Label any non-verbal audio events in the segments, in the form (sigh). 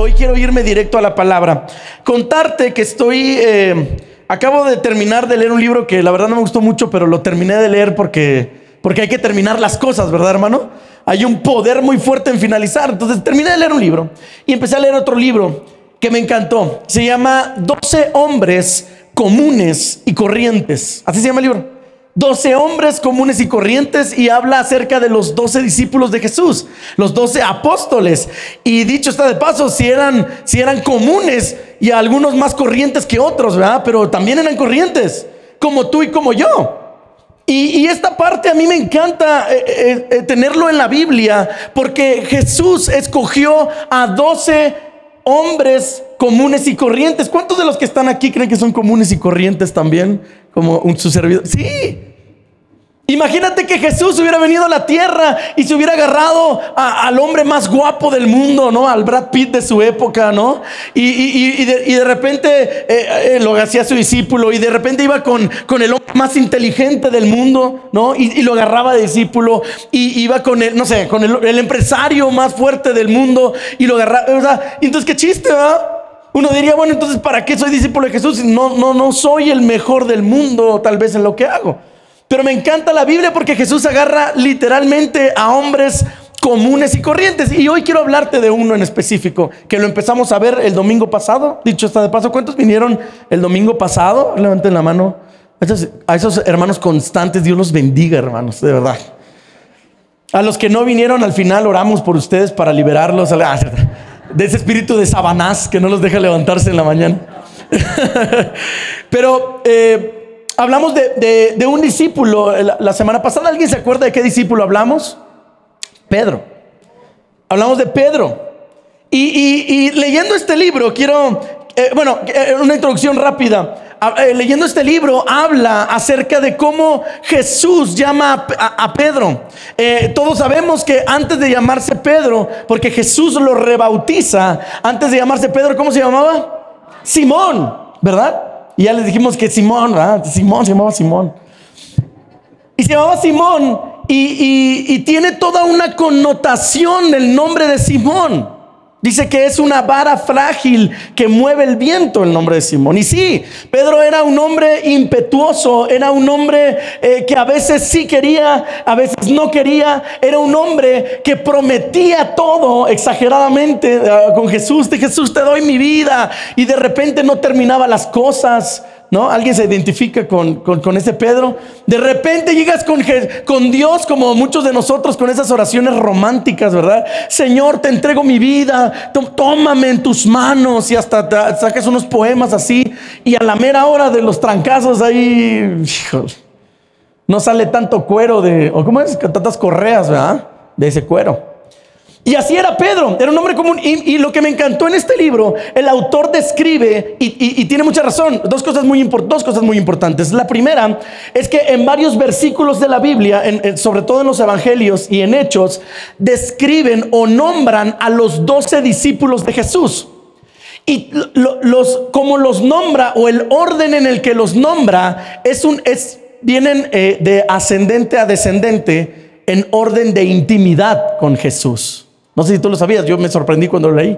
hoy quiero irme directo a la palabra. Contarte que estoy, eh, acabo de terminar de leer un libro que la verdad no me gustó mucho, pero lo terminé de leer porque, porque hay que terminar las cosas, ¿verdad, hermano? Hay un poder muy fuerte en finalizar. Entonces terminé de leer un libro y empecé a leer otro libro que me encantó. Se llama 12 hombres comunes y corrientes. Así se llama el libro. 12 hombres comunes y corrientes y habla acerca de los 12 discípulos de Jesús, los 12 apóstoles. Y dicho está de paso, si eran, si eran comunes y algunos más corrientes que otros, ¿verdad? Pero también eran corrientes, como tú y como yo. Y, esta parte a mí me encanta eh, eh, eh, tenerlo en la Biblia, porque Jesús escogió a 12 hombres comunes y corrientes. ¿Cuántos de los que están aquí creen que son comunes y corrientes también? Como un, su servidor. Sí. Imagínate que Jesús hubiera venido a la tierra y se hubiera agarrado al hombre más guapo del mundo, ¿no? Al Brad Pitt de su época, ¿no? Y, de, repente eh, eh, lo hacía su discípulo y de repente iba con, con el hombre más inteligente del mundo, ¿no? Y, lo agarraba de discípulo y iba con el, no sé, con el, empresario más fuerte del mundo y lo agarraba. Entonces qué chiste, ¿verdad? Uno diría, bueno, entonces, ¿para qué soy discípulo de Jesús? No, no, no soy el mejor del mundo, tal vez en lo que hago. Pero me encanta la Biblia porque Jesús agarra literalmente a hombres comunes y corrientes. Y hoy quiero hablarte de uno en específico, que lo empezamos a ver el domingo pasado. Dicho está de paso, ¿cuántos vinieron el domingo pasado? Levanten la mano. A esos, hermanos constantes, Dios los bendiga, hermanos, de verdad. A los que no vinieron al final, oramos por ustedes para liberarlos de ese espíritu de sabanás que no los deja levantarse en la mañana. (laughs) Pero eh, hablamos de, un discípulo la, semana pasada. ¿Alguien se acuerda de qué discípulo hablamos? Pedro. Hablamos de Pedro. Y, leyendo este libro, quiero, eh, bueno, eh, una introducción rápida. Eh, leyendo este libro habla acerca de cómo Jesús llama a, Pedro. todos sabemos que antes de llamarse Pedro, porque Jesús lo rebautiza, antes de llamarse Pedro, ¿cómo se llamaba? Simón, ¿verdad? Y ya les dijimos que Simón, ¿verdad? Simón se llamaba Simón. Y se llamaba Simón y, tiene toda una connotación el nombre de Simón. Dice que es una vara frágil que mueve el viento el nombre de Simón. Y sí, Pedro era un hombre impetuoso, era un hombre eh, que a veces sí quería, a veces no quería, era un hombre que prometía todo exageradamente eh, con Jesús, de Jesús te doy mi vida y de repente no terminaba las cosas. ¿No? Alguien se identifica con, ese Pedro. De repente llegas con, con, Dios, como muchos de nosotros, con esas oraciones románticas, ¿verdad? Señor, te entrego mi vida, tómame en tus manos y hasta saques unos poemas así. Y a la mera hora de los trancazos ahí, no sale tanto cuero de, o cómo es, tantas correas, ¿verdad? De ese cuero. Y así era Pedro, era un hombre común. Y, lo que me encantó en este libro, el autor describe, y, tiene mucha razón, dos cosas, muy dos cosas muy importantes. La primera es que en varios versículos de la Biblia, sobre todo en los evangelios y en hechos, describen o nombran a los doce discípulos de Jesús. Y los, como los nombra, o el orden en el que los nombra, es un, es, vienen eh, de ascendente a descendente en orden de intimidad con Jesús. No sé si tú lo sabías, yo me sorprendí cuando lo leí.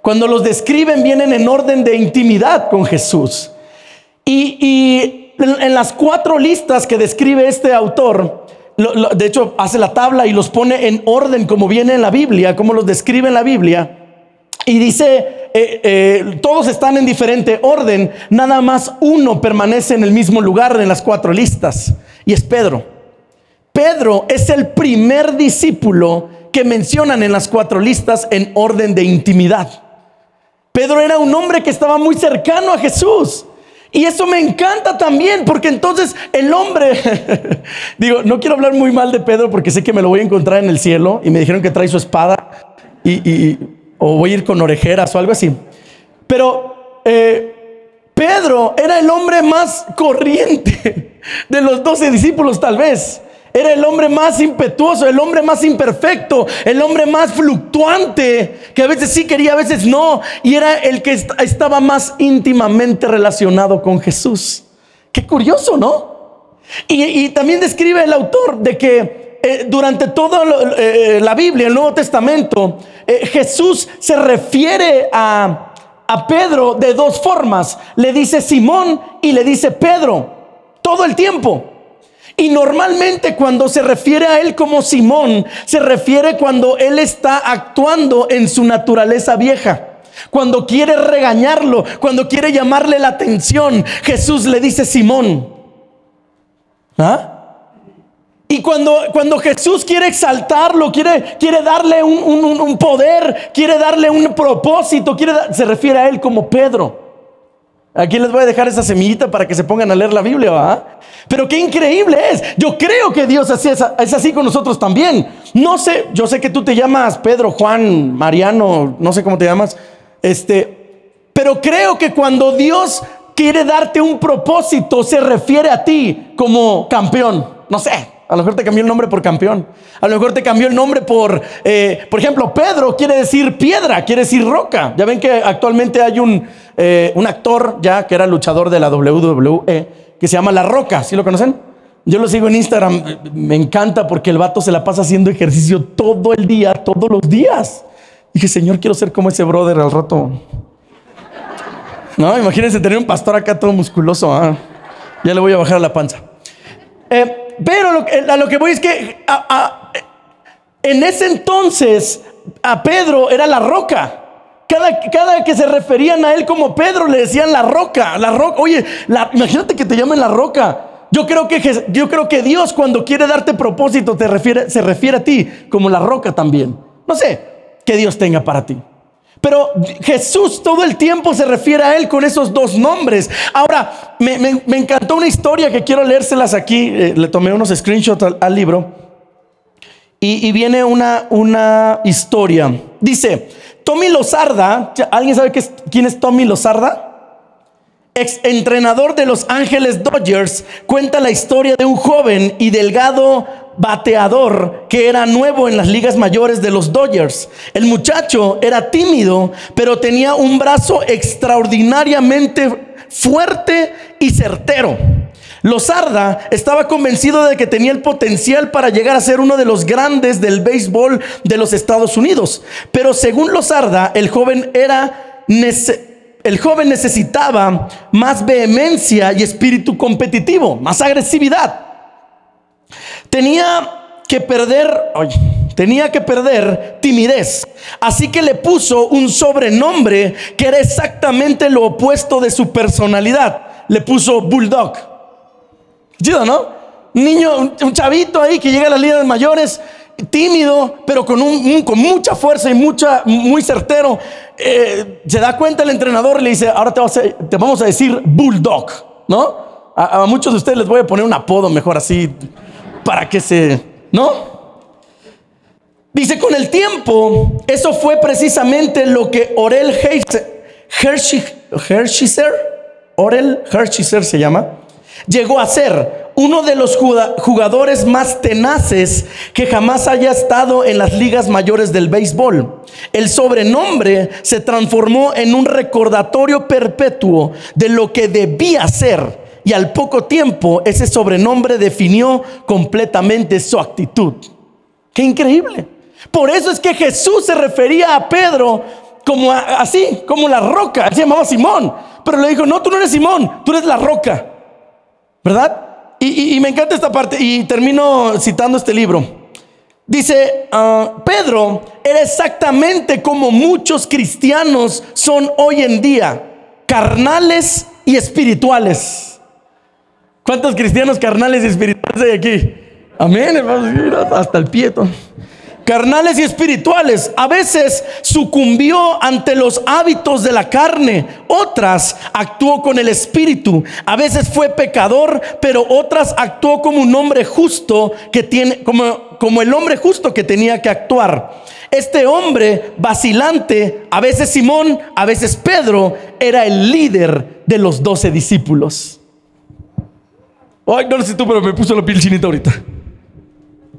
Cuando los describen vienen en orden de intimidad con Jesús. Y, en las cuatro listas que describe este autor, de hecho hace la tabla y los pone en orden como viene en la Biblia, como los describe en la Biblia. Y dice, eh, eh, todos están en diferente orden, nada más uno permanece en el mismo lugar en las cuatro listas, y es Pedro. Pedro es el primer discípulo que mencionan en las cuatro listas en orden de intimidad. Pedro era un hombre que estaba muy cercano a Jesús. Y eso me encanta también, porque entonces el hombre, (laughs) digo, no quiero hablar muy mal de Pedro porque sé que me lo voy a encontrar en el cielo y me dijeron que trae su espada y, o voy a ir con orejeras o algo así. Pero eh, Pedro era el hombre más corriente (laughs) de los doce discípulos tal vez. Era el hombre más impetuoso, el hombre más imperfecto, el hombre más fluctuante, que a veces sí quería, a veces no. Y era el que estaba más íntimamente relacionado con Jesús. Qué curioso, ¿no? Y, también describe el autor de que eh, durante toda eh, la Biblia, el Nuevo Testamento, eh, Jesús se refiere a Pedro de dos formas. Le dice Simón y le dice Pedro, todo el tiempo. Y normalmente cuando se refiere a él como Simón, se refiere cuando él está actuando en su naturaleza vieja. Cuando quiere regañarlo, cuando quiere llamarle la atención, Jesús le dice Simón. ¿Ah? Y cuando, cuando Jesús quiere exaltarlo, quiere, quiere darle un, poder, quiere darle un propósito, quiere se refiere a él como Pedro. Aquí les voy a dejar esa semillita para que se pongan a leer la Biblia, ¿va? Pero qué increíble es. Yo creo que Dios es, así con nosotros también. No sé, yo sé que tú te llamas Pedro, Juan, Mariano, no sé cómo te llamas. Este, pero creo que cuando Dios quiere darte un propósito, se refiere a ti como campeón. No sé, a lo mejor te cambió el nombre por campeón. A lo mejor te cambió el nombre por, eh, por ejemplo, Pedro quiere decir piedra, quiere decir roca. Ya ven que actualmente hay un, eh, un actor ya que era luchador de la WWE que se llama La Roca. ¿Sí lo conocen? Yo lo sigo en Instagram. Me encanta porque el vato se la pasa haciendo ejercicio todo el día, todos los días. Y dije, Señor, quiero ser como ese brother al rato. No, imagínense tener un pastor acá todo musculoso. ¿ah? Ya le voy a bajar la panza. Eh, pero lo, a lo que voy es que en ese entonces a Pedro era la roca. Cada, cada, que se referían a él como Pedro le decían la roca, la roca. Oye, imagínate que te llamen la roca. Yo creo, que, yo creo que Dios cuando quiere darte propósito te refiere, se refiere a ti como la roca también. No sé qué Dios tenga para ti. Pero Jesús todo el tiempo se refiere a Él con esos dos nombres. Ahora, me, encantó una historia que quiero leérselas aquí. Eh, le tomé unos screenshots al, libro. Y, viene una, una historia. Dice, Tommy Lozarda, ¿alguien sabe quién es Tommy Lozarda? Ex entrenador de Los Ángeles Dodgers, cuenta la historia de un joven y delgado bateador que era nuevo en las ligas mayores de los Dodgers. El muchacho era tímido, pero tenía un brazo extraordinariamente fuerte y certero. Lozarda estaba convencido de que tenía el potencial para llegar a ser uno de los grandes del béisbol de los Estados Unidos. Pero según Lozarda, el joven era el joven necesitaba más vehemencia y espíritu competitivo, más agresividad. Tenía que perder, tenía que perder timidez. Así que le puso un sobrenombre que era exactamente lo opuesto de su personalidad. Le puso Bulldog. ¿Chido, no? Niño, un, chavito ahí que llega a las ligas mayores, tímido, pero con, un, con mucha fuerza y mucha, muy certero. Eh, se da cuenta el entrenador y le dice, ahora te, te vamos a decir Bulldog, ¿no? a, muchos de ustedes les voy a poner un apodo mejor así para que se... ¿No? Dice, con el tiempo, eso fue precisamente lo que Orel Hershiser, Orel Hershiser se llama, llegó a ser uno de los jugadores más tenaces que jamás haya estado en las ligas mayores del béisbol. El sobrenombre se transformó en un recordatorio perpetuo de lo que debía ser y al poco tiempo ese sobrenombre definió completamente su actitud. Qué increíble. Por eso es que Jesús se refería a Pedro como así, como la roca. Se llamaba Simón, pero le dijo, no, tú no eres Simón, tú eres la roca. ¿Verdad? Y, me encanta esta parte y termino citando este libro. Dice, ah, Pedro era exactamente como muchos cristianos son hoy en día, carnales y espirituales. ¿Cuántos cristianos carnales y espirituales hay aquí? Amén, hasta el pieto. Carnales y espirituales. A veces sucumbió ante los hábitos de la carne. Otras actuó con el espíritu. A veces fue pecador, pero otras actuó como un hombre justo que tiene, como, como el hombre justo que tenía que actuar. Este hombre vacilante, a veces Simón, a veces Pedro, era el líder de los doce discípulos. Ay, no sé tú, pero me puso la piel chinita ahorita.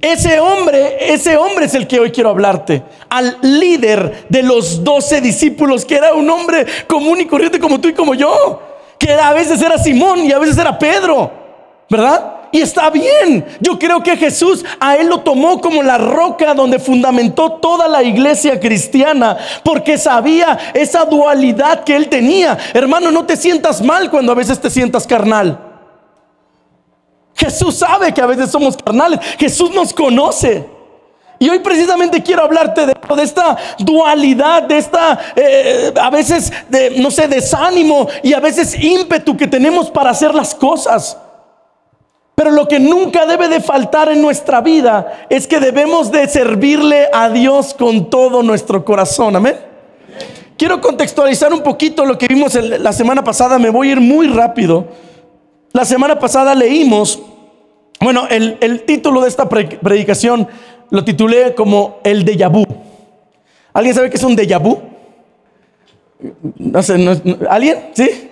Ese hombre, ese hombre es el que hoy quiero hablarte. Al líder de los doce discípulos, que era un hombre común y corriente como tú y como yo. Que a veces era Simón y a veces era Pedro. ¿Verdad? Y está bien. Yo creo que Jesús a él lo tomó como la roca donde fundamentó toda la iglesia cristiana, porque sabía esa dualidad que él tenía. Hermano, no te sientas mal cuando a veces te sientas carnal. Jesús sabe que a veces somos carnales. Jesús nos conoce. Y hoy precisamente quiero hablarte de, esta dualidad, de esta, eh, a veces, no sé, desánimo y a veces ímpetu que tenemos para hacer las cosas. Pero lo que nunca debe de faltar en nuestra vida es que debemos de servirle a Dios con todo nuestro corazón. Amén. Quiero contextualizar un poquito lo que vimos la semana pasada. Me voy a ir muy rápido. La semana pasada leímos, bueno, el, título de esta predicación lo titulé como el déjà vu. ¿Alguien sabe qué es un déjà vu? No sé, ¿alguien? ¿Sí?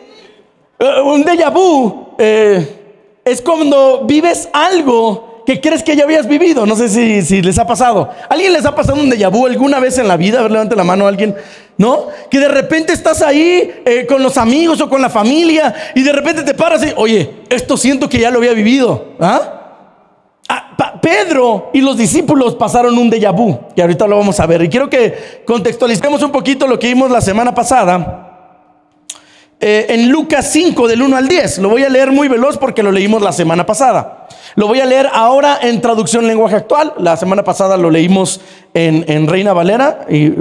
Uh, un déjà vu. Eh, es cuando vives algo que crees que ya habías vivido. No sé si, les ha pasado. ¿Alguien les ha pasado un déjà vu alguna vez en la vida? A ver, levante la mano a alguien. ¿No? Que de repente estás ahí eh, con los amigos o con la familia y de repente te paras y, oye, esto siento que ya lo había vivido. ¿Ah? Ah Pedro y los discípulos pasaron un déjà vu, que ahorita lo vamos a ver. Y quiero que contextualicemos un poquito lo que vimos la semana pasada eh, en Lucas 5 del 1 al 10. Lo voy a leer muy veloz porque lo leímos la semana pasada. Lo voy a leer ahora en traducción lenguaje actual. La semana pasada lo leímos en, en Reina Valera y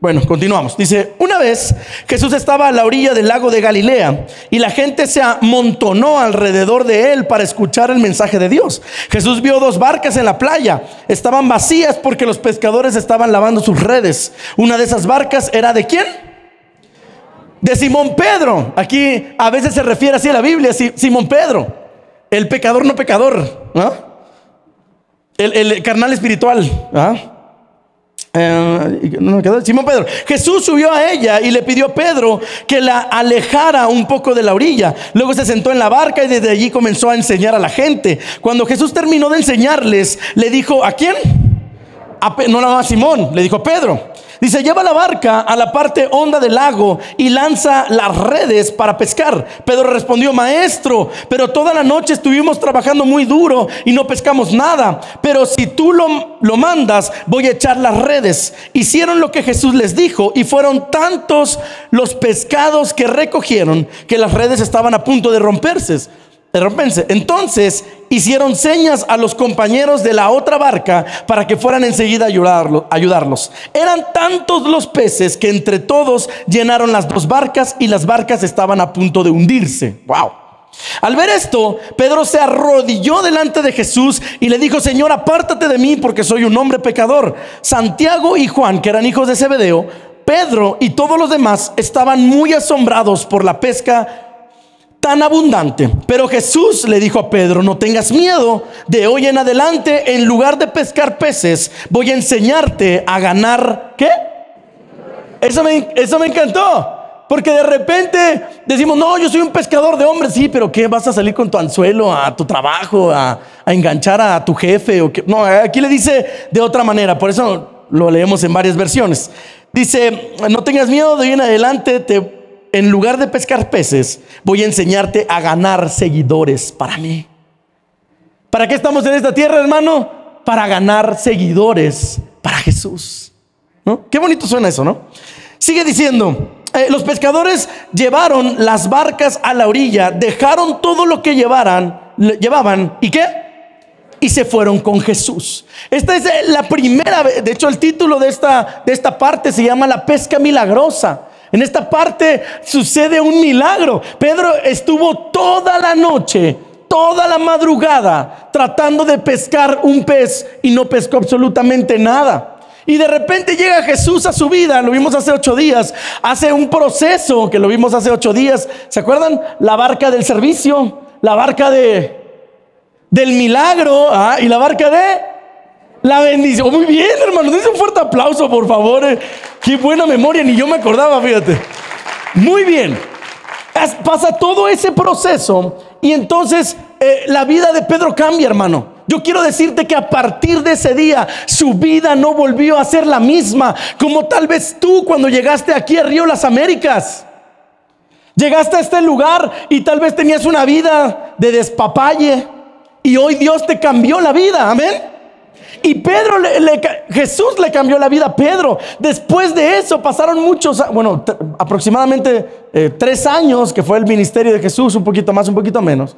bueno, continuamos. Dice, una vez Jesús estaba a la orilla del lago de Galilea y la gente se amontonó alrededor de él para escuchar el mensaje de Dios. Jesús vio dos barcas en la playa. Estaban vacías porque los pescadores estaban lavando sus redes. Una de esas barcas era de quién? de Simón Pedro. Aquí a veces se refiere así a la Biblia, Simón Pedro, el pecador no pecador, el, carnal espiritual. Eh, Simón Pedro. Jesús subió a ella y le pidió a Pedro que la alejara un poco de la orilla. Luego se sentó en la barca y desde allí comenzó a enseñar a la gente. Cuando Jesús terminó de enseñarles, le dijo, ¿a quién? A, no a Simón, le dijo Pedro. Dice, lleva la barca a la parte honda del lago y lanza las redes para pescar. Pedro respondió, maestro, pero toda la noche estuvimos trabajando muy duro y no pescamos nada. Pero si tú lo, lo mandas, voy a echar las redes. Hicieron lo que Jesús les dijo y fueron tantos los pescados que recogieron que las redes estaban a punto de romperse. Entonces hicieron señas a los compañeros de la otra barca para que fueran enseguida a ayudarlos. Eran tantos los peces que entre todos llenaron las dos barcas y las barcas estaban a punto de hundirse. Wow. Al ver esto, Pedro se arrodilló delante de Jesús y le dijo, Señor, apártate de mí porque soy un hombre pecador. Santiago y Juan, que eran hijos de Zebedeo, Pedro y todos los demás estaban muy asombrados por la pesca tan abundante. Pero Jesús le dijo a Pedro, no tengas miedo, de hoy en adelante, en lugar de pescar peces, voy a enseñarte a ganar, ¿qué? Eso me, eso me encantó. Porque de repente decimos, no, yo soy un pescador de hombres, sí, pero ¿qué? ¿Vas a salir con tu anzuelo a tu trabajo, a, a enganchar a tu jefe? O qué? No, aquí le dice de otra manera, por eso lo leemos en varias versiones. Dice, no tengas miedo, de hoy en adelante te en lugar de pescar peces, voy a enseñarte a ganar seguidores para mí. ¿Para qué estamos en esta tierra, hermano? Para ganar seguidores para Jesús. ¿No? Qué bonito suena eso, ¿no? Sigue diciendo, eh, los pescadores llevaron las barcas a la orilla, dejaron todo lo que llevaran, llevaban, ¿y qué? Y se fueron con Jesús. Esta es la primera vez, de hecho el título de esta, de esta parte se llama la pesca milagrosa. En esta parte sucede un milagro. Pedro estuvo toda la noche, toda la madrugada, tratando de pescar un pez y no pescó absolutamente nada. Y de repente llega Jesús a su vida, lo vimos hace ocho días, hace un proceso que lo vimos hace ocho días. ¿Se acuerdan? La barca del servicio, la barca de, del milagro ¿ah? y la barca de la bendición. Muy bien, hermano. Dice un fuerte aplauso, por favor. Eh. Qué buena memoria, ni yo me acordaba, fíjate. Muy bien. Pasa todo ese proceso y entonces eh, la vida de Pedro cambia, hermano. Yo quiero decirte que a partir de ese día su vida no volvió a ser la misma como tal vez tú cuando llegaste aquí a Río Las Américas. Llegaste a este lugar y tal vez tenías una vida de despapalle y hoy Dios te cambió la vida, amén. Y Pedro, le, Jesús le cambió la vida a Pedro. Después de eso pasaron muchos, bueno, aproximadamente eh, tres años que fue el ministerio de Jesús, un poquito más, un poquito menos.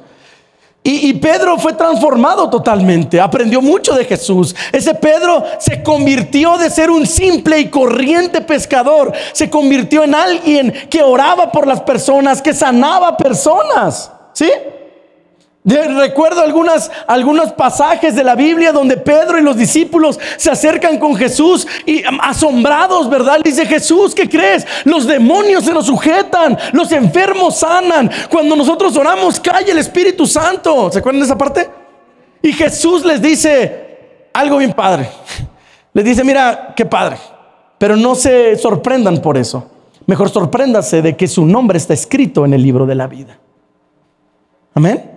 Y, Pedro fue transformado totalmente, aprendió mucho de Jesús. Ese Pedro se convirtió de ser un simple y corriente pescador, se convirtió en alguien que oraba por las personas, que sanaba personas. ¿Sí? Recuerdo algunos pasajes de la Biblia donde Pedro y los discípulos se acercan con Jesús y asombrados, ¿verdad? Dice Jesús, ¿qué crees? Los demonios se nos sujetan, los enfermos sanan. Cuando nosotros oramos, cae el Espíritu Santo. ¿Se acuerdan de esa parte? Y Jesús les dice algo bien padre. Les dice, mira, qué padre. Pero no se sorprendan por eso. Mejor sorpréndase de que su nombre está escrito en el libro de la vida. Amén.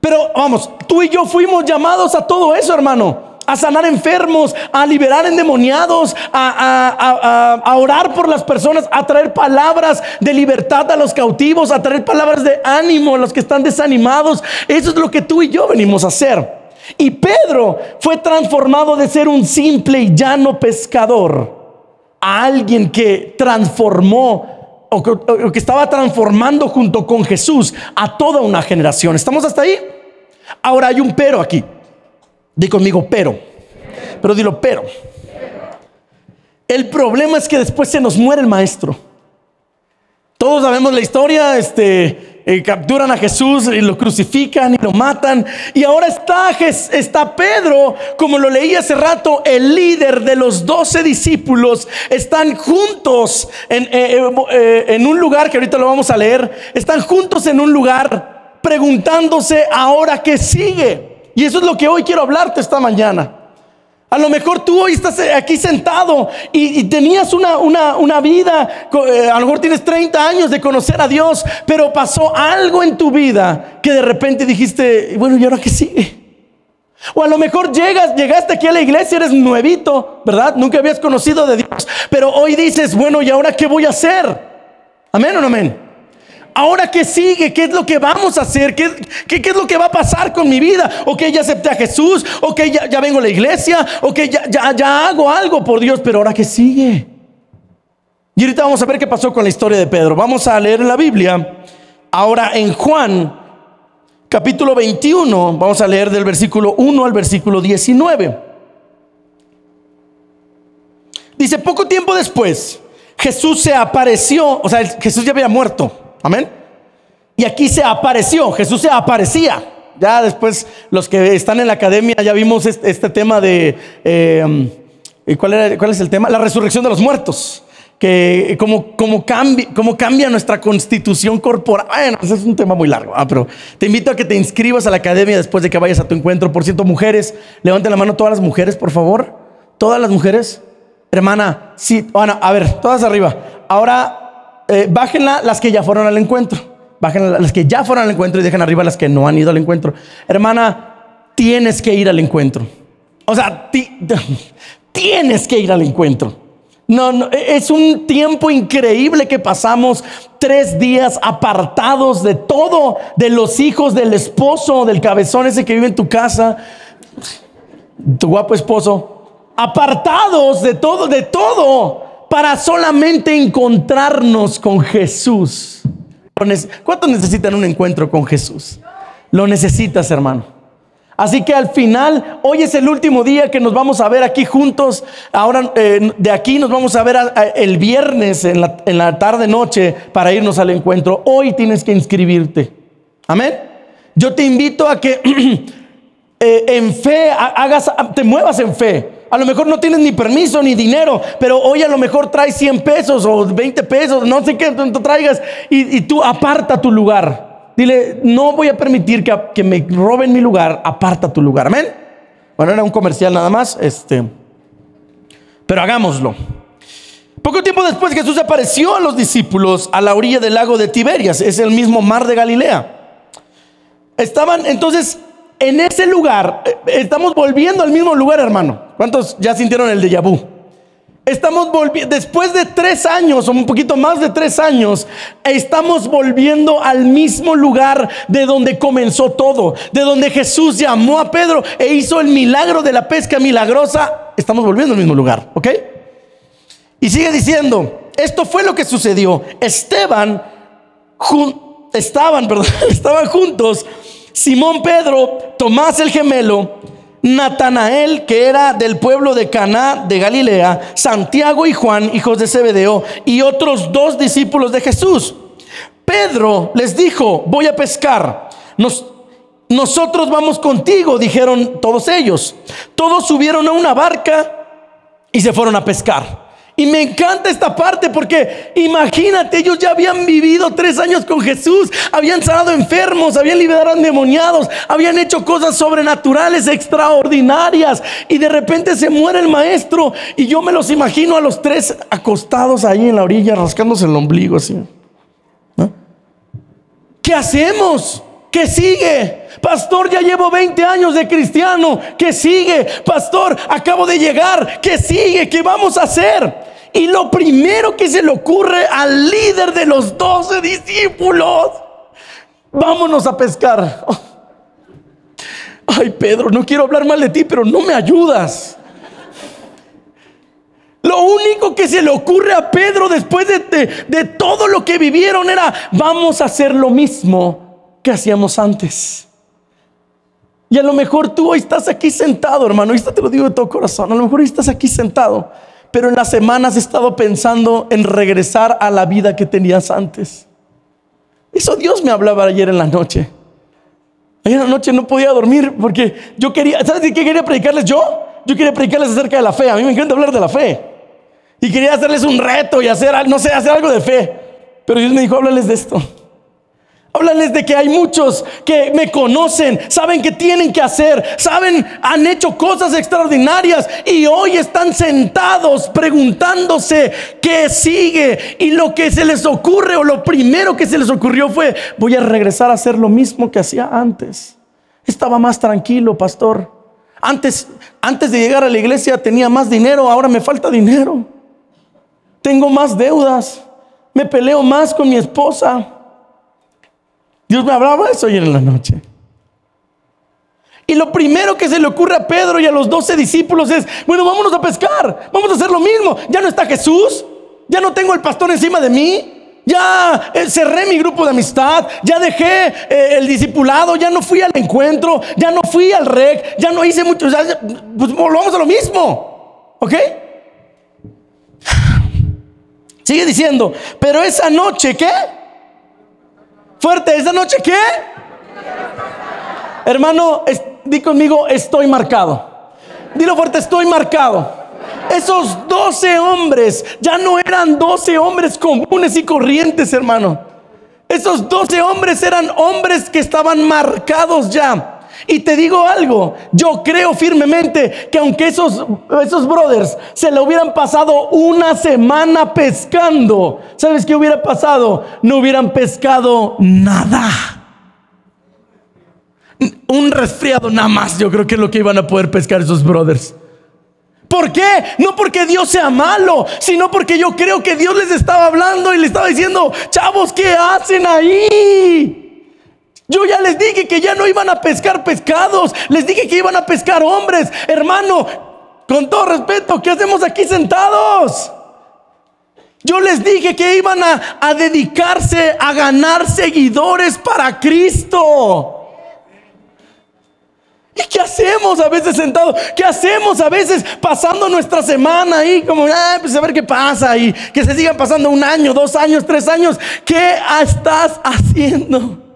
Pero vamos, tú y yo fuimos llamados a todo eso, hermano. A sanar enfermos, a liberar endemoniados, a, orar por las personas, a traer palabras de libertad a los cautivos, a traer palabras de ánimo a los que están desanimados. Eso es lo que tú y yo venimos a hacer. Y Pedro fue transformado de ser un simple y llano pescador a alguien que transformó o que, estaba transformando junto con Jesús a toda una generación. ¿Estamos hasta ahí? Ahora hay un pero aquí. Di conmigo, pero. Pero dilo, pero. El problema es que después se nos muere el maestro. Todos sabemos la historia, este, eh, capturan a Jesús y lo crucifican y lo matan. Y ahora está, está Pedro, como lo leí hace rato, el líder de los doce discípulos. Están juntos en, eh, eh, en un lugar que ahorita lo vamos a leer. Están juntos en un lugar preguntándose ahora qué sigue. Y eso es lo que hoy quiero hablarte esta mañana. A lo mejor tú hoy estás aquí sentado y, tenías una, una, vida, eh, a lo mejor tienes 30 años de conocer a Dios, pero pasó algo en tu vida que de repente dijiste, bueno, ¿y ahora qué sigue? O a lo mejor llegas, llegaste aquí a la iglesia, eres nuevito, ¿verdad? Nunca habías conocido de Dios, pero hoy dices, bueno, ¿y ahora qué voy a hacer? ¿Amén o no amén? Ahora qué sigue, qué es lo que vamos a hacer, qué, qué, es lo que va a pasar con mi vida. Ok, ya acepté a Jesús, ok, ya, ya vengo a la iglesia, ok, ya, ya, ya hago algo por Dios, pero ahora qué sigue. Y ahorita vamos a ver qué pasó con la historia de Pedro. Vamos a leer en la Biblia, ahora en Juan, capítulo 21, vamos a leer del versículo 1 al versículo 19. Dice, poco tiempo después, Jesús se apareció, o sea, Jesús ya había muerto. Amén. Y aquí se apareció, Jesús se aparecía. Ya después los que están en la academia ya vimos este, tema de... Eh, ¿cuál, ¿Cuál es el tema? La resurrección de los muertos que como, como, cambia, como cambia nuestra constitución corporal. Bueno, ese es un tema muy largo, ah, pero te invito a que te inscribas a la academia después de que vayas a tu encuentro. Por cierto, mujeres, levanten la mano todas las mujeres, por favor. Todas las mujeres. Hermana, sí, bueno, a ver, todas arriba. Ahora eh, bájenla las que ya fueron al encuentro. Bájenla las que ya fueron al encuentro y dejen arriba las que no han ido al encuentro. Hermana, tienes que ir al encuentro. O sea, (laughs) tienes que ir al encuentro. No, no, e, es un tiempo increíble que pasamos tres días apartados de todo, de los hijos, del esposo, del cabezón ese que vive en tu casa, tu guapo esposo, apartados de todo, de todo para solamente encontrarnos con Jesús. ¿Cuántos necesitan un encuentro con Jesús? Lo necesitas, hermano. Así que al final, hoy es el último día que nos vamos a ver aquí juntos. Ahora eh, de aquí nos vamos a ver el viernes en la, tarde noche para irnos al encuentro. Hoy tienes que inscribirte. Amén. Yo te invito a que (clears throat) eh, en fe hagas, te muevas en fe. A lo mejor no tienes ni permiso ni dinero, pero hoy a lo mejor traes 100 pesos o 20 pesos, no sé qué tú traigas, y, tú aparta tu lugar. Dile, no voy a permitir que, que, me roben mi lugar, aparta tu lugar. Amén. Bueno, era un comercial nada más, este, pero hagámoslo. Poco tiempo después Jesús apareció a los discípulos a la orilla del lago de Tiberias, es el mismo mar de Galilea. Estaban entonces en ese lugar, eh, estamos volviendo al mismo lugar, hermano. ¿Cuántos ya sintieron el déjà vu? Estamos volviendo, después de tres años, o un poquito más de tres años, estamos volviendo al mismo lugar de donde comenzó todo, de donde Jesús llamó a Pedro e hizo el milagro de la pesca milagrosa. Estamos volviendo al mismo lugar, ¿ok? Y sigue diciendo, esto fue lo que sucedió. Esteban, estaban, (laughs) perdón, estaban juntos Simón Pedro, Tomás el gemelo, Natanael, que era del pueblo de Caná de Galilea, Santiago y Juan, hijos de Zebedeo, y otros dos discípulos de Jesús. Pedro les dijo, voy a pescar. nosotros vamos contigo, dijeron todos ellos. Todos subieron a una barca y se fueron a pescar. Y me encanta esta parte porque imagínate, ellos ya habían vivido tres años con Jesús, habían sanado enfermos, habían liberado endemoniados, habían hecho cosas sobrenaturales, extraordinarias. Y de repente se muere el maestro y yo me los imagino a los tres acostados ahí en la orilla, rascándose el ombligo así. ¿Qué hacemos? ¿Qué sigue? Pastor, ya llevo 20 años de cristiano. ¿Qué sigue? Pastor, acabo de llegar. ¿Qué sigue? ¿Qué vamos a hacer? Y lo primero que se le ocurre al líder de los doce discípulos, vámonos a pescar. Ay, Pedro, no quiero hablar mal de ti, pero no me ayudas. Lo único que se le ocurre a Pedro después de, de, todo lo que vivieron era, vamos a hacer lo mismo que hacíamos antes. Y a lo mejor tú hoy estás aquí sentado, hermano, y te lo digo de todo corazón, a lo mejor hoy estás aquí sentado pero en las semanas he estado pensando en regresar a la vida que tenías antes. Eso Dios me hablaba ayer en la noche. Ayer en la noche no podía dormir porque yo quería, ¿sabes qué quería predicarles yo? Yo quería predicarles acerca de la fe. A mí me encanta hablar de la fe. Y quería hacerles un reto y hacer, no sé, hacer algo de fe. Pero Dios me dijo, háblales de esto. Háblales de que hay muchos que me conocen, saben que tienen que hacer, saben, han hecho cosas extraordinarias y hoy están sentados preguntándose qué sigue. Y lo que se les ocurre o lo primero que se les ocurrió fue, voy a regresar a hacer lo mismo que hacía antes. Estaba más tranquilo, pastor. Antes, antes de llegar a la iglesia tenía más dinero, ahora me falta dinero. Tengo más deudas, me peleo más con mi esposa. Dios me hablaba eso ayer en la noche. Y lo primero que se le ocurre a Pedro y a los doce discípulos es, bueno, vámonos a pescar, vamos a hacer lo mismo. Ya no está Jesús, ya no tengo el pastor encima de mí, ya eh, cerré mi grupo de amistad, ya dejé eh, el discipulado, ya no fui al encuentro, ya no fui al rec, ya no hice mucho, pues volvamos a lo mismo, ¿ok? Sigue diciendo, pero esa noche, ¿qué? Fuerte, ¿esa noche qué? Hermano, di conmigo, estoy marcado. Dilo fuerte, estoy marcado. Esos doce hombres ya no eran doce hombres comunes y corrientes, hermano. Esos doce hombres eran hombres que estaban marcados ya. Y te digo algo, yo creo firmemente que aunque esos, esos brothers se le hubieran pasado una semana pescando, ¿sabes qué hubiera pasado? No hubieran pescado nada. Un resfriado nada más, yo creo que es lo que iban a poder pescar esos brothers. ¿Por qué? No porque Dios sea malo, sino porque yo creo que Dios les estaba hablando y les estaba diciendo, chavos, ¿qué hacen ahí? Yo ya les dije que ya no iban a pescar pescados. Les dije que iban a pescar hombres. Hermano, con todo respeto, ¿qué hacemos aquí sentados? Yo les dije que iban a, dedicarse a ganar seguidores para Cristo. ¿Y qué hacemos a veces sentados? ¿Qué hacemos a veces pasando nuestra semana ahí como, ah, pues a ver qué pasa y que se sigan pasando un año, dos años, tres años? ¿Qué estás haciendo?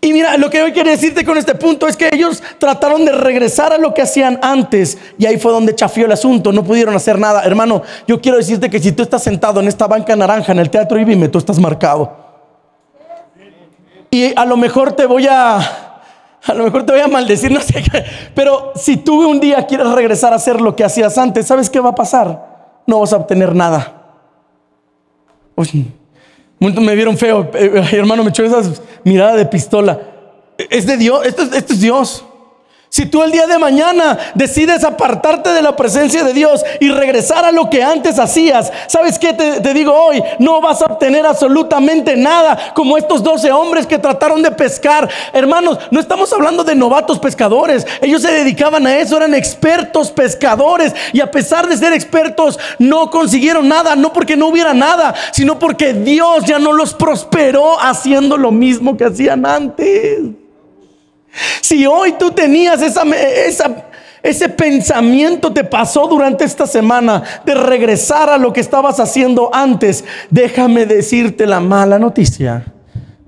Y mira, lo que hoy quiero decirte con este punto es que ellos trataron de regresar a lo que hacían antes y ahí fue donde chafió el asunto, no pudieron hacer nada. Hermano, yo quiero decirte que si tú estás sentado en esta banca naranja en el Teatro Ibime, tú estás marcado. Y a lo mejor te voy a, a lo mejor te voy a maldecir, (laughs) no sé qué, pero si tú un día quieres regresar a hacer lo que hacías antes, ¿sabes qué va a pasar? No vas a obtener nada. Me vieron feo, eh, hermano, me echó esa mirada de pistola. Es de Dios, esto, es Dios. Si tú el día de mañana decides apartarte de la presencia de Dios y regresar a lo que antes hacías, ¿sabes qué te, te, digo hoy? No vas a obtener absolutamente nada como estos 12 hombres que trataron de pescar. Hermanos, no estamos hablando de novatos pescadores. Ellos se dedicaban a eso, eran expertos pescadores y a pesar de ser expertos no consiguieron nada, no porque no hubiera nada, sino porque Dios ya no los prosperó haciendo lo mismo que hacían antes. Si hoy tú tenías esa, ese pensamiento te pasó durante esta semana de regresar a lo que estabas haciendo antes, déjame decirte la mala noticia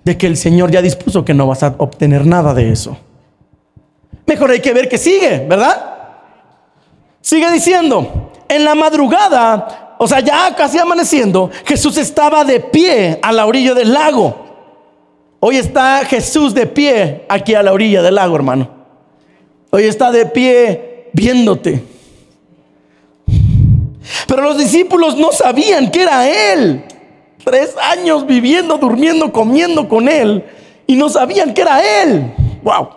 de que el Señor ya dispuso que no vas a obtener nada de eso. Mejor hay que ver que sigue, ¿verdad? Sigue diciendo, en la madrugada, o sea, ya casi amaneciendo, Jesús estaba de pie a la orilla del lago. Hoy está Jesús de pie aquí a la orilla del lago, hermano. Hoy está de pie viéndote. Pero los discípulos no sabían que era Él. Tres años viviendo, durmiendo, comiendo con Él. Y no sabían que era Él. Wow.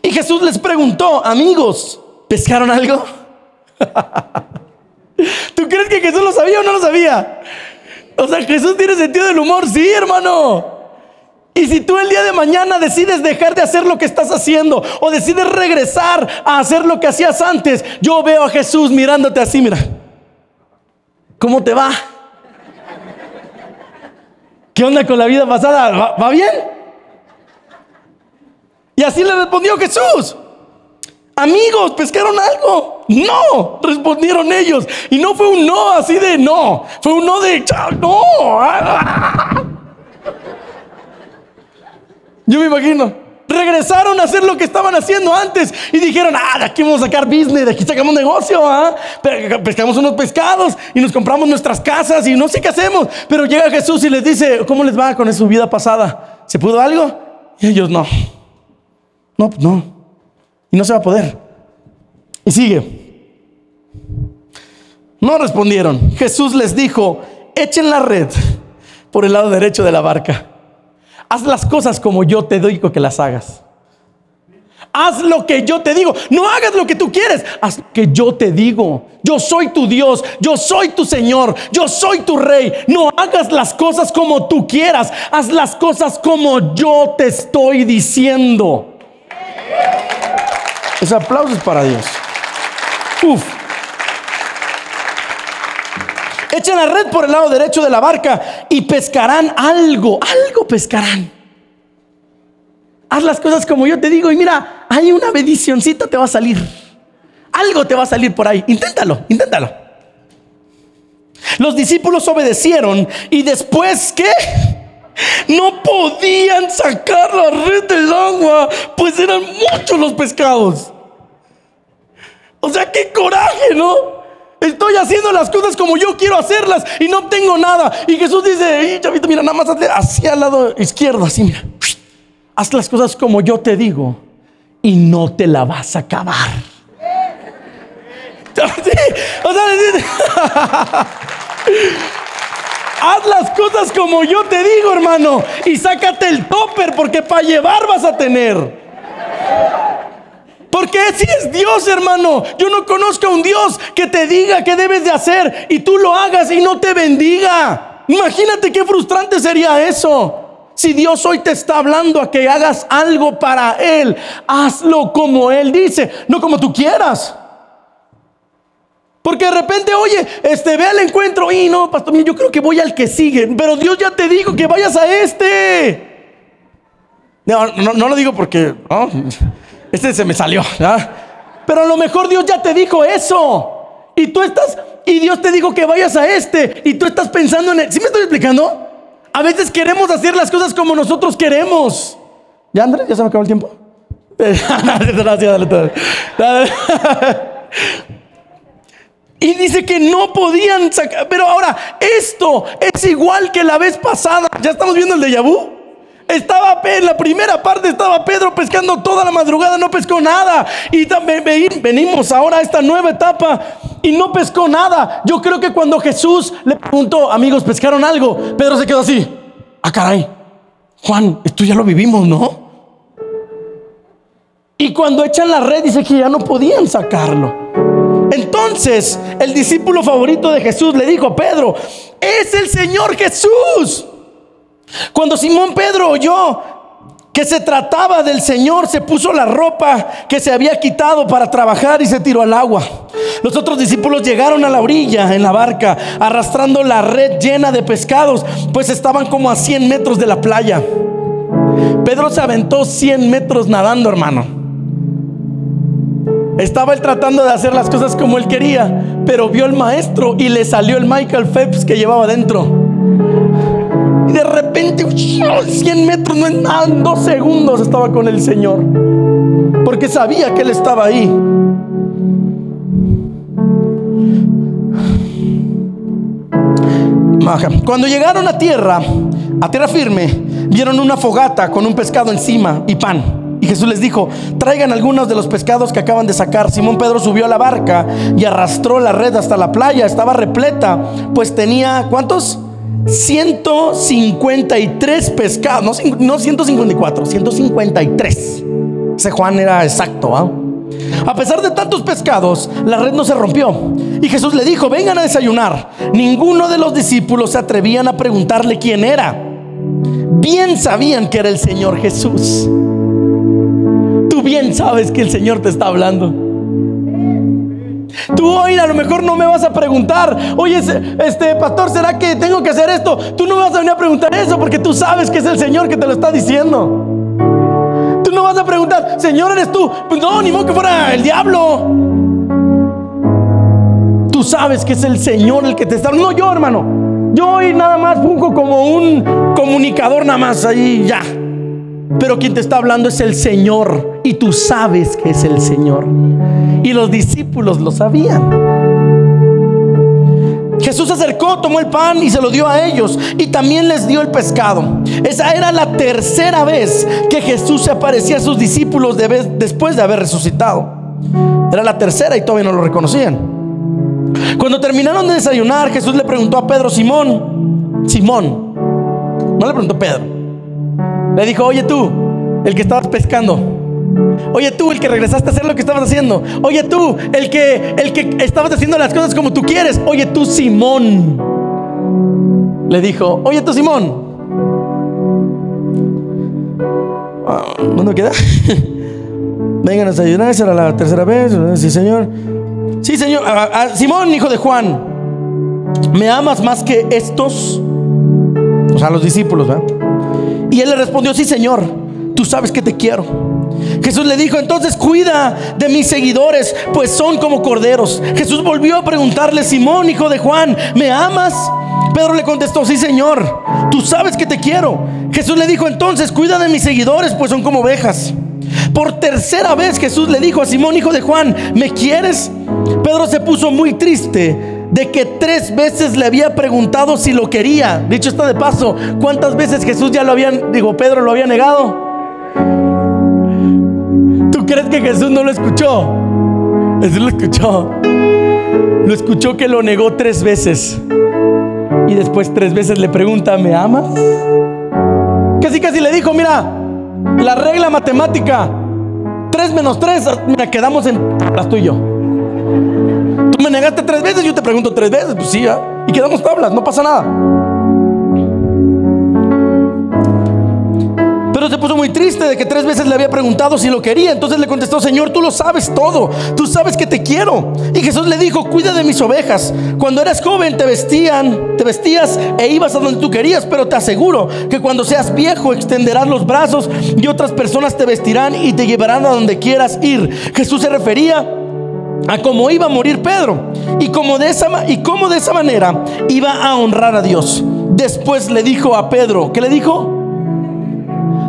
Y Jesús les preguntó, amigos, ¿pescaron algo? (laughs) ¿Tú crees que Jesús lo sabía o no lo sabía? O sea, Jesús tiene sentido del humor, sí, hermano. Y si tú el día de mañana decides dejar de hacer lo que estás haciendo o decides regresar a hacer lo que hacías antes, yo veo a Jesús mirándote así, mira. ¿Cómo te va? ¿Qué onda con la vida pasada? ¿Va, bien? Y así le respondió Jesús. Amigos, ¿pescaron algo? No, respondieron ellos. Y no fue un no así de no, fue un no de no. (laughs) Yo me imagino. Regresaron a hacer lo que estaban haciendo antes y dijeron, ah, de aquí vamos a sacar business, de aquí sacamos negocio, ¿ah? Pescamos unos pescados y nos compramos nuestras casas y no sé qué hacemos. Pero llega Jesús y les dice, ¿cómo les va con su vida pasada? ¿Se pudo algo? Y ellos no. No, pues no. Y no se va a poder. Y sigue. No respondieron. Jesús les dijo, echen la red por el lado derecho de la barca Haz las cosas como yo te digo que las hagas. Haz lo que yo te digo. No hagas lo que tú quieres. Haz lo que yo te digo. Yo soy tu Dios. Yo soy tu Señor. Yo soy tu Rey. No hagas las cosas como tú quieras. Haz las cosas como yo te estoy diciendo. Ese aplauso es para Dios. Uf. Echen la red por el lado derecho de la barca y pescarán algo, algo pescarán. Haz las cosas como yo te digo y mira, hay una bendicioncita te va a salir. Algo te va a salir por ahí. Inténtalo, inténtalo. Los discípulos obedecieron y después, ¿qué? No podían sacar la red del agua, pues eran muchos los pescados. O sea, qué coraje, ¿no? Estoy haciendo las cosas como yo quiero hacerlas y no obtengo nada. Y Jesús dice, chavito, mira, nada más hazle hacia el lado izquierdo, así, mira. Haz las cosas como yo te digo y no te la vas a acabar. (laughs) (laughs) Haz las cosas como yo te digo, hermano. Y sácate el topper porque para llevar vas a tener. Porque si es Dios, hermano. Yo no conozco a un Dios que te diga qué debes de hacer y tú lo hagas y no te bendiga. Imagínate qué frustrante sería eso. Si Dios hoy te está hablando a que hagas algo para Él, hazlo como Él dice, no como tú quieras. Porque de repente, oye, este, ve al encuentro y no, pastor, yo creo que voy al que sigue, pero Dios ya te dijo que vayas a este. No, no, lo digo porque, este se me salió. Pero a lo mejor Dios ya te dijo eso. Y tú estás, y Dios te dijo que vayas a este. Y tú estás pensando en él. ¿Sí me estoy explicando? A veces queremos hacer las cosas como nosotros queremos. ¿Ya, Andrés? ¿Ya se me acabó el tiempo? (laughs) Y dice que no podían sacar. Pero ahora, esto es igual que la vez pasada. ¿Ya estamos viendo el de Yabú? Estaba en la primera parte estaba Pedro pescando toda la madrugada, no pescó nada. Y también venimos ahora a esta nueva etapa y no pescó nada. Yo creo que cuando Jesús le preguntó, amigos, ¿pescaron algo? Pedro se quedó así. Ah, caray. Juan, esto ya lo vivimos, ¿no? Y cuando echan la red dice que ya no podían sacarlo. Entonces el discípulo favorito de Jesús le dijo a Pedro, es el Señor Jesús. Cuando Simón Pedro oyó que se trataba del Señor, se puso la ropa que se había quitado para trabajar y se tiró al agua. Los otros discípulos llegaron a la orilla en la barca, arrastrando la red llena de pescados, pues estaban como a 100 metros de la playa. Pedro se aventó 100 metros nadando, hermano. Estaba él tratando de hacer las cosas como él quería, pero vio al maestro y le salió el Michael Phelps que llevaba dentro. De repente, 100 metros no es nada, en dos segundos estaba con el Señor. Porque sabía que Él estaba ahí. Cuando llegaron a tierra, a tierra firme, vieron una fogata con un pescado encima y pan. Y Jesús les dijo, traigan algunos de los pescados que acaban de sacar. Simón Pedro subió a la barca y arrastró la red hasta la playa. Estaba repleta, pues tenía, ¿cuántos? 153 pescados, no, 154, 153. Ese Juan era exacto. A pesar de tantos pescados, la red no se rompió. Y Jesús le dijo, vengan a desayunar. Ninguno de los discípulos se atrevían a preguntarle quién era. Bien sabían que era el Señor Jesús. Tú bien sabes que el Señor te está hablando. Tú hoy a lo mejor no me vas a preguntar, oye, este pastor, ¿será que tengo que hacer esto? Tú no me vas a venir a preguntar eso porque tú sabes que es el Señor que te lo está diciendo. Tú no vas a preguntar, Señor, ¿eres tú? Pues no, ni modo que fuera el diablo. Tú sabes que es el Señor el que te está... No yo, hermano. Yo hoy nada más fungo como un comunicador nada más ahí, ya. Pero quien te está hablando es el Señor y tú sabes que es el Señor. Y los discípulos lo sabían. Jesús se acercó, tomó el pan y se lo dio a ellos y también les dio el pescado. Esa era la tercera vez que Jesús se aparecía a sus discípulos después de haber resucitado. Era la tercera y todavía no lo reconocían. Cuando terminaron de desayunar, Jesús le preguntó a Pedro, Simón, Simón, no le preguntó Pedro, le dijo, oye tú, el que estabas pescando. Oye tú, el que regresaste a hacer lo que estabas haciendo. Oye tú, el que, el que estabas haciendo las cosas como tú quieres. Oye tú, Simón. Le dijo, oye tú, Simón. Ah, ¿Dónde queda? (laughs) Vengan a desayunar, esa era la tercera vez. Sí, señor. Sí, señor. Ah, ah, Simón, hijo de Juan, ¿me amas más que estos? O sea, los discípulos, ¿verdad? Y él le respondió, sí Señor, tú sabes que te quiero. Jesús le dijo, entonces cuida de mis seguidores, pues son como corderos. Jesús volvió a preguntarle, Simón, hijo de Juan, ¿me amas? Pedro le contestó, sí Señor, tú sabes que te quiero. Jesús le dijo, entonces cuida de mis seguidores, pues son como ovejas. Por tercera vez Jesús le dijo a Simón, hijo de Juan, ¿me quieres? Pedro se puso muy triste de que tres veces le había preguntado si lo quería. Dicho está de paso, ¿cuántas veces Jesús ya lo habían, digo, Pedro lo había negado? ¿Tú crees que Jesús no lo escuchó? Jesús lo escuchó. Lo escuchó que lo negó tres veces. Y después tres veces le pregunta, ¿me amas? Casi casi le dijo, mira, la regla matemática, tres menos tres, mira, quedamos en las tú y yo me negaste tres veces, yo te pregunto tres veces, pues sí, y quedamos tablas, no pasa nada. Pero se puso muy triste de que tres veces le había preguntado si lo quería. Entonces le contestó, Señor, tú lo sabes todo. Tú sabes que te quiero. Y Jesús le dijo, cuida de mis ovejas. Cuando eras joven te vestían, te vestías e ibas a donde tú querías. Pero te aseguro que cuando seas viejo extenderás los brazos y otras personas te vestirán y te llevarán a donde quieras ir. Jesús se refería a cómo iba a morir Pedro y como de esa y cómo de esa manera iba a honrar a Dios. Después le dijo a Pedro, ¿qué le dijo?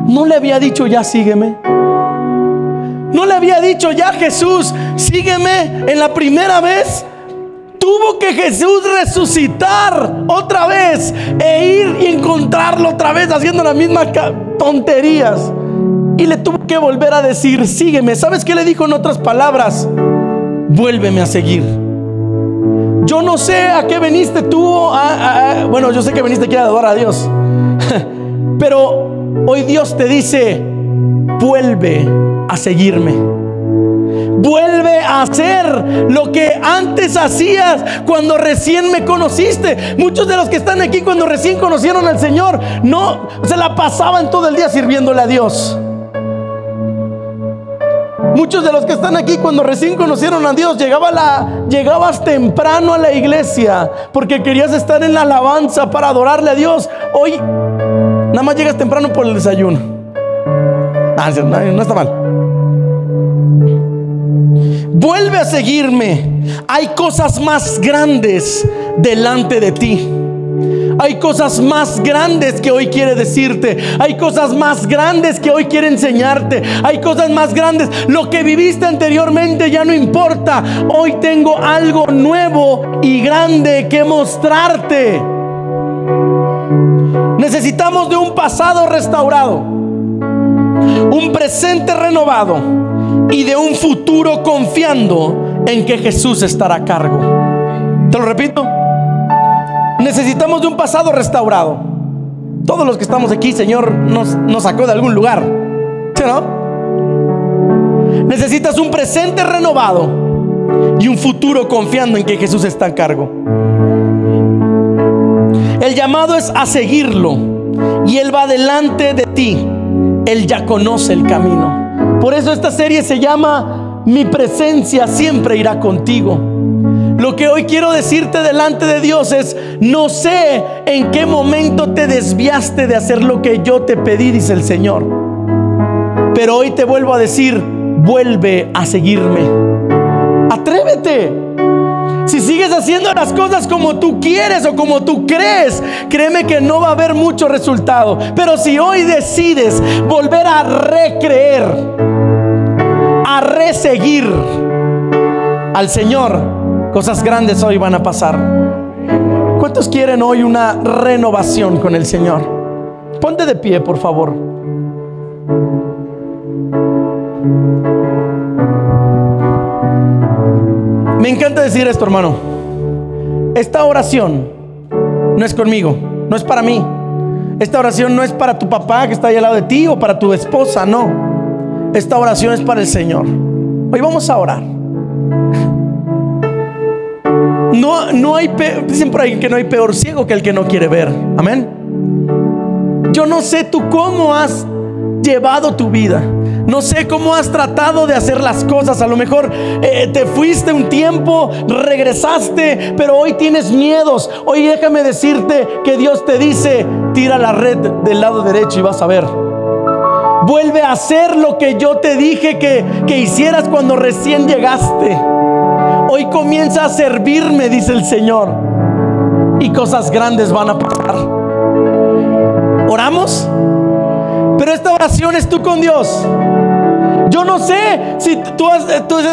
No le había dicho ya sígueme. No le había dicho ya Jesús, sígueme en la primera vez. Tuvo que Jesús resucitar otra vez e ir y encontrarlo otra vez haciendo las mismas tonterías. Y le tuvo que volver a decir, sígueme. ¿Sabes qué le dijo en otras palabras? Vuélveme a seguir. Yo no sé a qué viniste tú. bueno, yo sé que viniste aquí a adorar a Dios. (laughs) Pero hoy Dios te dice, vuelve a seguirme. Vuelve a hacer lo que antes hacías cuando recién me conociste. Muchos de los que están aquí cuando recién conocieron al Señor no se la pasaban todo el día sirviéndole a Dios. Muchos de los que están aquí cuando recién conocieron a Dios llegabas temprano a la iglesia porque querías estar en la alabanza para adorarle a Dios. Hoy nada más llegas temprano por el desayuno. Ah, no está mal. Vuelve a seguirme. Hay cosas más grandes delante de ti. Hay cosas más grandes que hoy quiere decirte. Hay cosas más grandes que hoy quiere enseñarte. Hay cosas más grandes. Lo que viviste anteriormente ya no importa. Hoy tengo algo nuevo y grande que mostrarte. Necesitamos de un pasado restaurado. Un presente renovado. Y de un futuro confiando en que Jesús estará a cargo. Te lo repito. Necesitamos de un pasado restaurado. Todos los que estamos aquí, Señor, nos, nos sacó de algún lugar. ¿Sí? Necesitas un presente renovado y un futuro confiando en que Jesús está a cargo. El llamado es a seguirlo y Él va delante de ti. Él ya conoce el camino. Por eso esta serie se llama Mi presencia siempre irá contigo. Lo que hoy quiero decirte delante de Dios es, no sé en qué momento te desviaste de hacer lo que yo te pedí, dice el Señor. Pero hoy te vuelvo a decir, vuelve a seguirme. Atrévete. Si sigues haciendo las cosas como tú quieres o como tú crees, créeme que no va a haber mucho resultado. Pero si hoy decides volver a recreer, a reseguir al Señor, Cosas grandes hoy van a pasar. ¿Cuántos quieren hoy una renovación con el Señor? Ponte de pie, por favor. Me encanta decir esto, hermano. Esta oración no es conmigo, no es para mí. Esta oración no es para tu papá que está ahí al lado de ti o para tu esposa, no. Esta oración es para el Señor. Hoy vamos a orar. No, no hay, dicen por ahí que no hay peor ciego que el que no quiere ver. Amén. Yo no sé tú cómo has llevado tu vida. No sé cómo has tratado de hacer las cosas. A lo mejor eh, te fuiste un tiempo, regresaste, pero hoy tienes miedos. Hoy déjame decirte que Dios te dice, tira la red del lado derecho y vas a ver. Vuelve a hacer lo que yo te dije que, que hicieras cuando recién llegaste. Hoy comienza a servirme, dice el Señor. Y cosas grandes van a pasar. ¿Oramos? Pero esta oración es tú con Dios. Yo no sé si tú,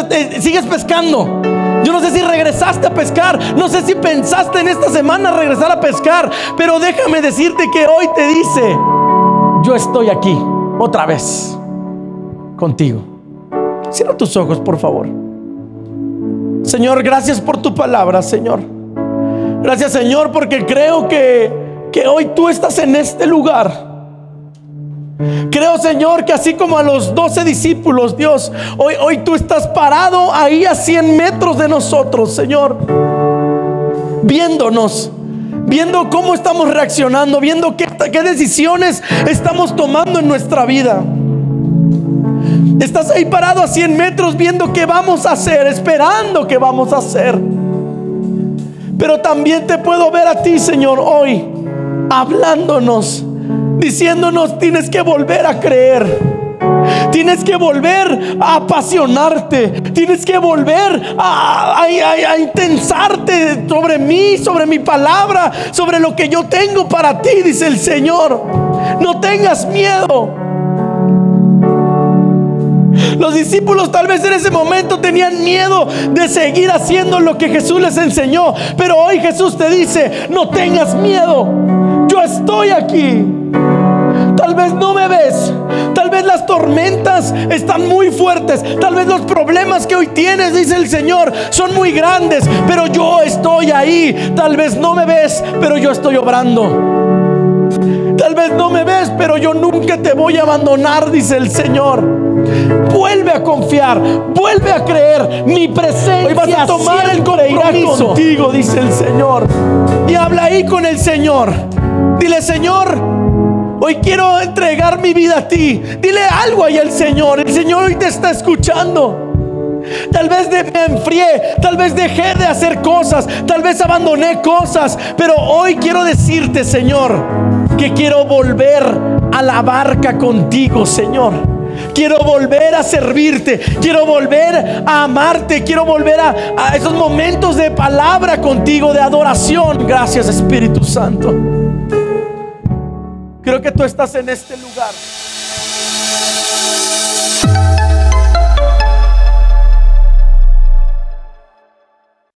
eh, sigues pescando. Yo no sé si regresaste a pescar. No sé si pensaste en esta semana regresar a pescar. Pero déjame decirte que hoy te dice, yo estoy aquí otra vez contigo. Cierra tus ojos, por favor. Señor, gracias por tu palabra, Señor. Gracias, Señor, porque creo que, que hoy tú estás en este lugar. Creo, Señor, que así como a los doce discípulos, Dios, hoy, hoy tú estás parado ahí a 100 metros de nosotros, Señor. Viéndonos, viendo cómo estamos reaccionando, viendo qué, qué decisiones estamos tomando en nuestra vida. Estás ahí parado a 100 metros viendo qué vamos a hacer, esperando qué vamos a hacer. Pero también te puedo ver a ti, Señor, hoy, hablándonos, diciéndonos, tienes que volver a creer. Tienes que volver a apasionarte. Tienes que volver a, a, intensarte sobre mí, sobre mi palabra, sobre lo que yo tengo para ti, dice el Señor. No tengas miedo. Los discípulos tal vez en ese momento tenían miedo de seguir haciendo lo que Jesús les enseñó. Pero hoy Jesús te dice, no tengas miedo. Yo estoy aquí. Tal vez no me ves. Tal vez las tormentas están muy fuertes. Tal vez los problemas que hoy tienes, dice el Señor, son muy grandes. Pero yo estoy ahí. Tal vez no me ves, pero yo estoy obrando. Tal vez no me ves, pero yo nunca te voy a abandonar, dice el Señor. Vuelve a confiar, vuelve a creer. Mi presencia Hoy vas a tomar el compromiso. contigo, dice el Señor. Y habla ahí con el Señor. Dile, Señor, hoy quiero entregar mi vida a ti. Dile algo ahí al Señor. El Señor hoy te está escuchando. Tal vez de- me enfrié, tal vez dejé de hacer cosas, tal vez abandoné cosas, pero hoy quiero decirte, Señor, que quiero volver a la barca contigo, Señor. Quiero volver a servirte, quiero volver a amarte, quiero volver a, esos momentos de palabra contigo, de adoración. Gracias Espíritu Santo. Creo que tú estás en este lugar.